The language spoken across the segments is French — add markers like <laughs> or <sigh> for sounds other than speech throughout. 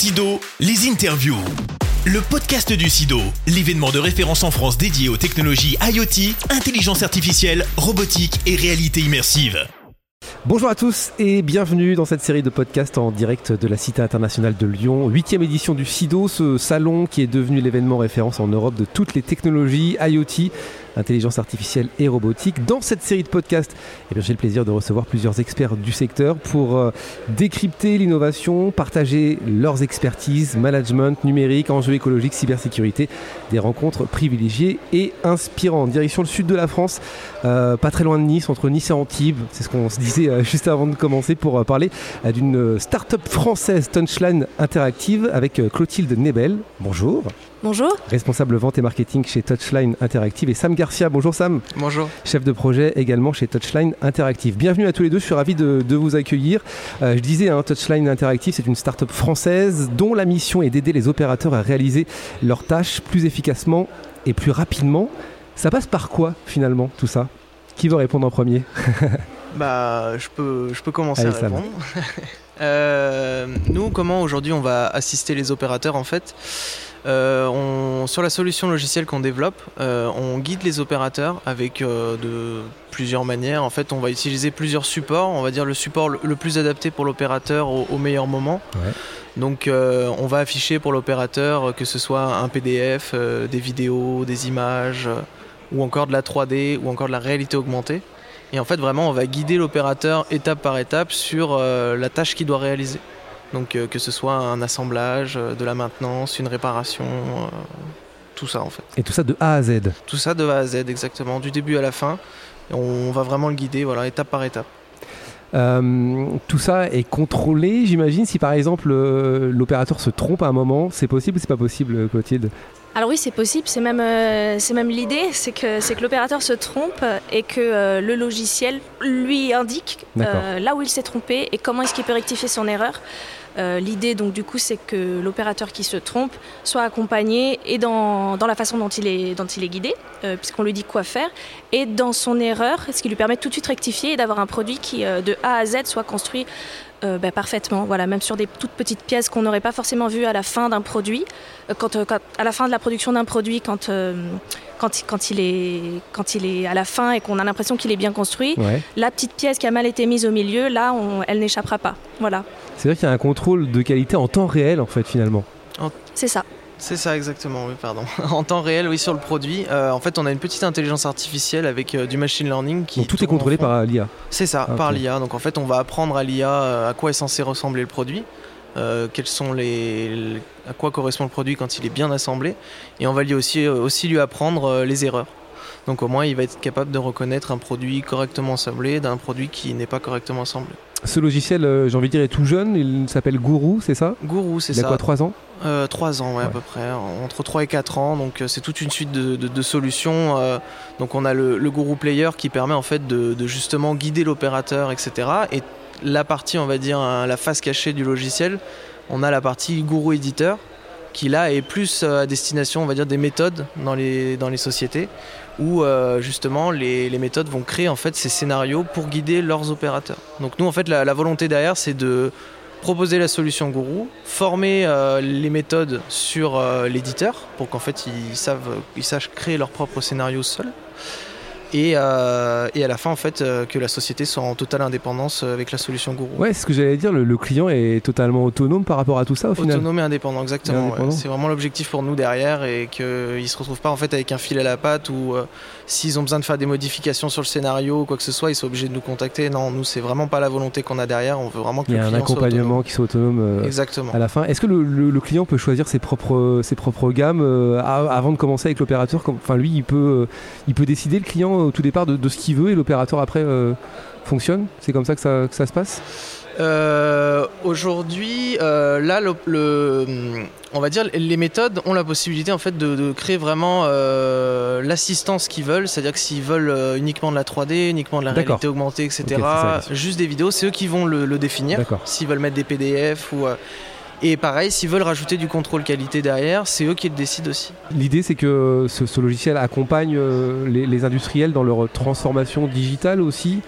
Sido, les interviews. Le podcast du Sido, l'événement de référence en France dédié aux technologies IoT, intelligence artificielle, robotique et réalité immersive. Bonjour à tous et bienvenue dans cette série de podcasts en direct de la Cité internationale de Lyon, huitième édition du SIDO, ce salon qui est devenu l'événement référence en Europe de toutes les technologies IoT, intelligence artificielle et robotique. Dans cette série de podcasts, eh j'ai le plaisir de recevoir plusieurs experts du secteur pour euh, décrypter l'innovation, partager leurs expertises, management, numérique, enjeux écologiques, cybersécurité, des rencontres privilégiées et inspirantes. Direction le sud de la France, euh, pas très loin de Nice, entre Nice et Antibes, c'est ce qu'on se disait euh, juste avant de commencer pour parler d'une start-up française Touchline Interactive avec Clotilde Nebel. Bonjour. Bonjour. Responsable vente et marketing chez Touchline Interactive et Sam Garcia. Bonjour Sam. Bonjour. Chef de projet également chez Touchline Interactive. Bienvenue à tous les deux, je suis ravi de, vous accueillir. Euh, je disais, hein, Touchline Interactive, c'est une start-up française dont la mission est d'aider les opérateurs à réaliser leurs tâches plus efficacement et plus rapidement. Ça passe par quoi finalement tout ça? Qui veut répondre en premier? <laughs> Bah, je peux, je peux commencer à répondre. <laughs> Euh, nous, comment aujourd'hui on va assister les opérateurs en fait? Euh, on, sur la solution logicielle qu'on développe, euh, on guide les opérateurs avec euh, de plusieurs manières. En fait, on va utiliser plusieurs supports. On va dire le support le, plus adapté pour l'opérateur au, meilleur moment. Donc, on va afficher pour l'opérateur que ce soit un PDF, des vidéos, des images, ou encore de la 3D, ou encore de la réalité augmentée. Et en fait, vraiment, on va guider l'opérateur étape par étape sur la tâche qu'il doit réaliser. Donc euh, que ce soit un assemblage, euh, de la maintenance, une réparation, euh, tout ça en fait. Et tout ça de A à Z Tout ça de A à Z exactement, du début à la fin. On va vraiment le guider, voilà, étape par étape. tout ça est contrôlé, j'imagine. Si par exemple l'opérateur se trompe à un moment, c'est possible ou c'est pas possible, Clotilde? Alors oui, c'est possible, c'est même, c'est même l'idée, c'est que, c'est que l'opérateur se trompe et que le logiciel lui indique là où il s'est trompé et comment est-ce qu'il peut rectifier son erreur. Euh, l'idée, donc, du coup, c'est que l'opérateur qui se trompe soit accompagné et dans, la façon dont il est, guidé, euh, puisqu'on lui dit quoi faire, et dans son erreur, ce qui lui permet tout de suite rectifier et d'avoir un produit qui, euh, de A à Z, soit construit bah, parfaitement. Voilà, même sur des toutes petites pièces qu'on n'aurait pas forcément vues à la fin d'un produit, à la fin de la production d'un produit, quand quand, il est, quand il est à la fin et qu'on a l'impression qu'il est bien construit, la petite pièce qui a mal été mise au milieu, là, elle n'échappera pas. Voilà. C'est vrai qu'il y a un contrôle de qualité en temps réel, en fait, finalement. C'est ça. C'est ça exactement, oui, pardon. <laughs> en temps réel, oui, sur le produit. Euh, en fait, on a une petite intelligence artificielle avec euh, du machine learning qui. Donc tout est contrôlé par l'IA. C'est ça, ah, par l'IA. Donc en fait, on va apprendre à l'IA euh, à quoi est censé ressembler le produit. Euh, quels sont les, à quoi correspond le produit quand il est bien assemblé, et on va lui aussi, euh, aussi lui apprendre euh, les erreurs. Donc au moins, il va être capable de reconnaître un produit correctement assemblé d'un produit qui n'est pas correctement assemblé. Ce logiciel, j'ai envie de dire, est tout jeune. Il s'appelle Guru, c'est ça? Guru, c'est ça. Il a quoi, 3 ans? 3 ans, ouais, à peu près. Entre 3 et 4 ans. Donc c'est toute une suite de, solutions. donc on a le, le, Guru Player qui permet en fait de, de justement guider l'opérateur, etc. Et la partie, on va dire, la face cachée du logiciel, on a la partie gourou éditeur qui là est plus euh, à destination, on va dire, des méthodes dans les, dans sociétés où euh, justement les, méthodes vont créer en fait ces scénarios pour guider leurs opérateurs. Donc nous en fait la, volonté derrière c'est de proposer la solution gourou, former euh, les méthodes sur l'éditeur pour qu'en fait ils savent ils sachent créer leur propre scénario seuls euh, et, à la fin en fait euh, que la société soit en totale indépendance euh, avec la solution Guru. Ouais, c'est ce que j'allais dire, le, client est totalement autonome par rapport à tout ça au final. Autonome et indépendant, exactement. C'est vraiment l'objectif pour nous derrière et qu'ils ne se retrouvent pas en fait avec un fil à la patte ou s'ils ont besoin de faire des modifications sur le scénario ou quoi que ce soit, ils sont obligés de nous contacter. Non, nous c'est vraiment pas la volonté qu'on a derrière, on veut vraiment que Il y a un accompagnement qui soit autonome exactement. à la fin. Est-ce que le, client peut choisir ses propres, ses propres gammes avant de commencer avec l'opérateur? Enfin lui, il peut, il peut décider le client au tout départ de, de ce qu'il veut et l'opérateur après euh, fonctionne? C'est comme ça que ça, que ça se passe? Euh, Aujourd'hui, euh, là, le, on va dire les méthodes ont la possibilité en fait de, créer vraiment l'assistance qu'ils veulent, c'est-à-dire que s'ils veulent uniquement de la 3D, uniquement de la réalité augmentée, etc., juste des vidéos, c'est eux qui vont le, le définir. S'ils veulent mettre des PDF ou et pareil, s'ils veulent rajouter du contrôle qualité derrière, c'est eux qui le décident aussi. L'idée, c'est que ce, logiciel accompagne euh, les, industriels dans leur transformation digitale aussi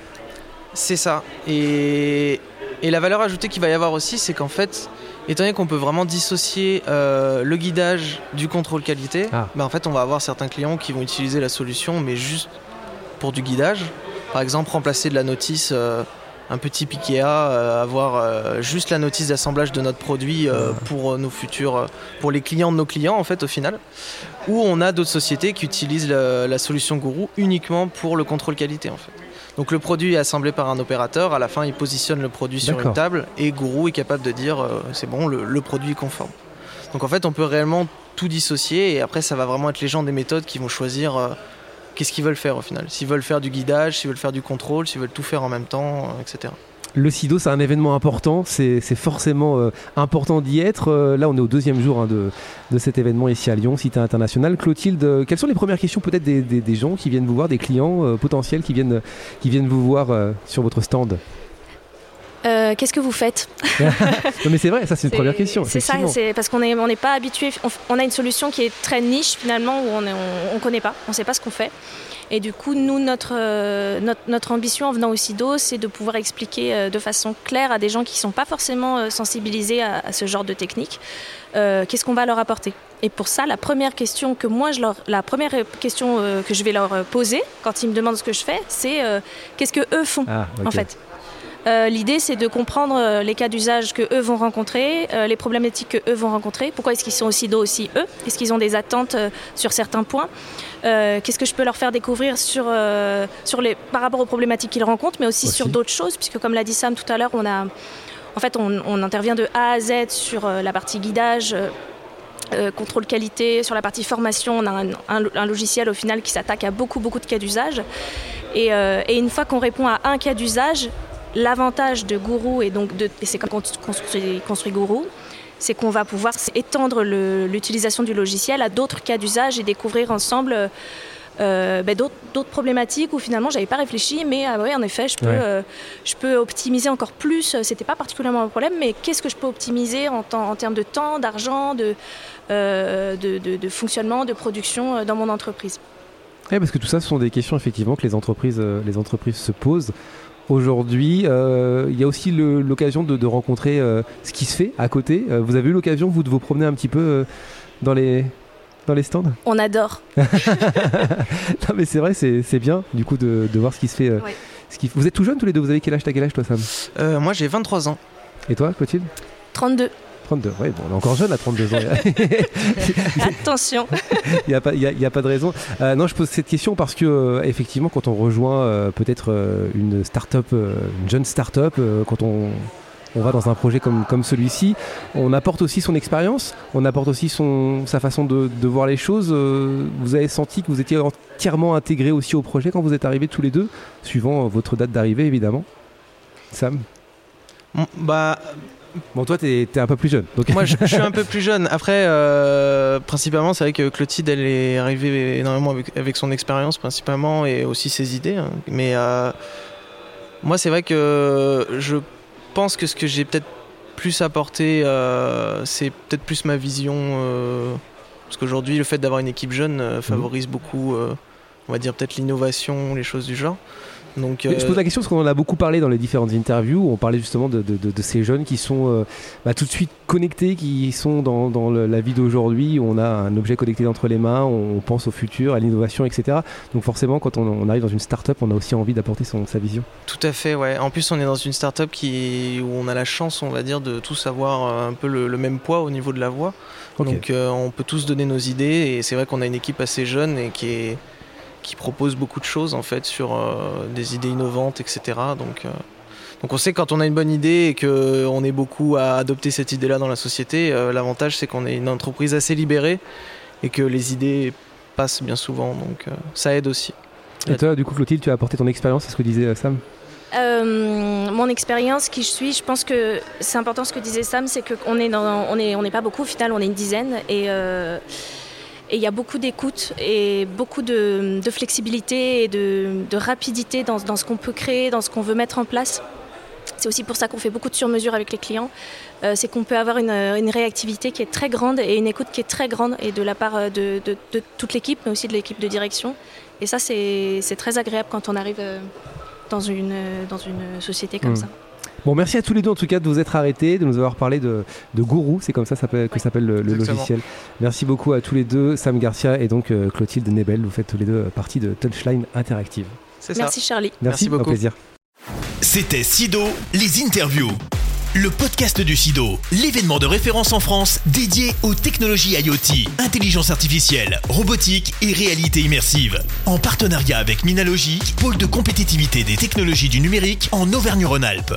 C'est ça. Et, la valeur ajoutée qu'il va y avoir aussi, c'est qu'en fait, Étant donné qu'on peut vraiment dissocier euh, le guidage du contrôle qualité, ah. ben, en fait on va avoir certains clients qui vont utiliser la solution mais juste pour du guidage. Par exemple remplacer de la notice, euh, un petit Ikea, euh, avoir juste la notice d'assemblage de notre produit pour nos futurs, pour les clients de nos clients en fait au final. Ou on a d'autres sociétés qui utilisent la, la solution Guru uniquement pour le contrôle qualité en fait. Donc le produit est assemblé par un opérateur, à la fin il positionne le produit sur une table et Guru est capable de dire euh, c'est bon, le, produit est conforme. Donc en fait on peut réellement tout dissocier et après ça va vraiment être les gens des méthodes qui vont choisir euh, qu'est-ce qu'ils veulent faire au final? S'ils veulent faire du guidage, s'ils veulent faire du contrôle, s'ils veulent tout faire en même temps, euh, etc. Le SIDO, c'est un événement important, c'est forcément euh, important d'y être. Euh, là, on est au deuxième jour hein, de, cet événement ici à Lyon, Cité Internationale. Clotilde, quelles sont les premières questions peut-être des, gens qui viennent vous voir, des clients potentiels qui viennent, qui viennent vous voir sur votre stand? Qu'est-ce que vous faites <laughs> Non mais c'est vrai, ça c'est une première question. C'est ça, c'est parce qu'on n'est on pas habitué, on, a une solution qui est très niche finalement où on ne connaît pas, on ne sait pas ce qu'on fait. Et du coup, nous, notre, euh, notre, ambition en venant au SIDO, c'est de pouvoir expliquer euh, de façon claire à des gens qui ne sont pas forcément euh, sensibilisés à, ce genre de technique, qu'est-ce qu'on va leur apporter. Et pour ça, la première question que moi, je leur, la première question que je vais leur poser quand ils me demandent ce que je fais, c'est qu'est-ce que eux font ah, en fait. L'idée, c'est de comprendre les cas d'usage que eux vont rencontrer, les problématiques que eux vont rencontrer. Pourquoi est-ce qu'ils sont au SIDO aussi eux? Est-ce qu'ils ont des attentes sur certains points? Euh, qu'est-ce que je peux leur faire découvrir sur, euh, sur les, par rapport aux problématiques qu'ils rencontrent, mais aussi, sur d'autres choses, puisque comme l'a dit Sam tout à l'heure, on a, en fait, on, intervient de A à Z sur euh, la partie guidage. contrôle qualité, sur la partie formation, on a un, logiciel au final qui s'attaque à beaucoup beaucoup de cas d'usage. Et, une fois qu'on répond à un cas d'usage, l'avantage de Guru et donc de, c'est comme construit, construit Guru, c'est qu'on va pouvoir étendre l'utilisation du logiciel à d'autres cas d'usage et découvrir ensemble euh, ben, d'autres problématiques où finalement j'avais pas réfléchi, mais ah en effet, je peux, euh, je peux optimiser encore plus. C'était pas particulièrement un problème, mais qu'est-ce que je peux optimiser en, en termes de temps, d'argent, euh, de, de, fonctionnement, de production dans mon entreprise? Oui, parce que tout ça, ce sont des questions effectivement que les entreprises, les entreprises se posent. Aujourd'hui, euh, il y a aussi l'occasion de, rencontrer euh, ce qui se fait à côté. Euh, vous avez eu l'occasion, vous, de vous promener un petit peu dans les, dans les stands? On adore. <laughs> non, mais c'est vrai, c'est bien, du coup, de, voir ce qui se fait. Ce qui... Vous êtes tout jeune tous les deux, vous avez quel âge? T'as quel âge, toi, Sam? Moi, j'ai 23 ans. Et toi, Clotilde? 32. 32, ouais, bon, on est encore jeune à 32 ans. <laughs> Attention. <laughs> Il n'y a, pas, a, pas de raison. Euh, non, je pose cette question parce que, euh, effectivement, quand on rejoint euh, peut-être une start-up, une jeune start-up, quand on, on va dans un projet comme, comme celui-ci, on apporte aussi son expérience, on apporte aussi son, sa façon de, de voir les choses. vous avez senti que vous étiez entièrement intégré aussi au projet quand vous êtes arrivés tous les deux, suivant votre date d'arrivée évidemment? Sam? Bah, Bon, toi, t'es es un peu plus jeune. Donc... Moi, je, suis un peu plus jeune. <laughs> Après, euh, principalement, c'est vrai que Clotilde, elle est arrivée énormément avec, son expérience, principalement, et aussi ses idées. Hein. Mais euh, moi, c'est vrai que je pense que ce que j'ai peut-être plus apporté, euh, c'est peut-être plus ma vision. parce qu'aujourd'hui, le fait d'avoir une équipe jeune favorise mhm. beaucoup, on va dire, peut-être l'innovation, les choses du genre. Donc, Je pose la question parce qu'on en a beaucoup parlé dans les différentes interviews. Où on parlait justement de, ces jeunes qui sont euh, bah, tout de suite connectés, qui sont dans, la vie d'aujourd'hui. On a un objet connecté entre les mains, on pense au futur, à l'innovation, etc. Donc forcément, quand on, arrive dans une start-up, on a aussi envie d'apporter sa vision. Tout à fait, ouais. En plus, on est dans une start-up qui, où on a la chance, on va dire, de tous avoir euh, un peu le, même poids au niveau de la voix. Donc euh, on peut tous donner nos idées et c'est vrai qu'on a une équipe assez jeune et qui est qui propose beaucoup de choses en fait sur euh, des idées innovantes, etc. Donc, euh, donc on sait quand on a une bonne idée et qu'on est beaucoup à adopter cette idée-là dans la société, euh, l'avantage c'est qu'on est une entreprise assez libérée et que les idées passent bien souvent, donc ça aide aussi. Et toi, du coup, Clotilde, tu as apporté ton expérience, c'est ce que disait Sam? Mon expérience, qui je suis, je pense que c'est important ce que disait Sam, c'est qu'on est on est, on n'est pas beaucoup au final, on est une dizaine et et il y a beaucoup d'écoute et beaucoup de, flexibilité et de, rapidité dans, ce qu'on peut créer, dans ce qu'on veut mettre en place. C'est aussi pour ça qu'on fait beaucoup de sur-mesure avec les clients. Euh, c'est qu'on peut avoir une, réactivité qui est très grande et une écoute qui est très grande et de la part de, toute l'équipe, mais aussi de l'équipe de direction. Et ça, c'est très agréable quand on arrive euh, dans une, dans une société comme mmh. ça. Bon, merci à tous les deux en tout cas de vous être arrêtés, de nous avoir parlé de, de Gourou, c'est comme ça que s'appelle le, logiciel. Merci beaucoup à tous les deux, Sam Garcia et donc euh, Clotilde Nebel. Vous faites tous les deux partie de Touchline Interactive. Merci Charlie. Merci, beaucoup. Au plaisir. C'était Sido, les interviews. Le podcast du SIDO, l'événement de référence en France dédié aux technologies IoT, intelligence artificielle, robotique et réalité immersive. En partenariat avec Minalogic, pôle de compétitivité des technologies du numérique en Auvergne-Rhône-Alpes.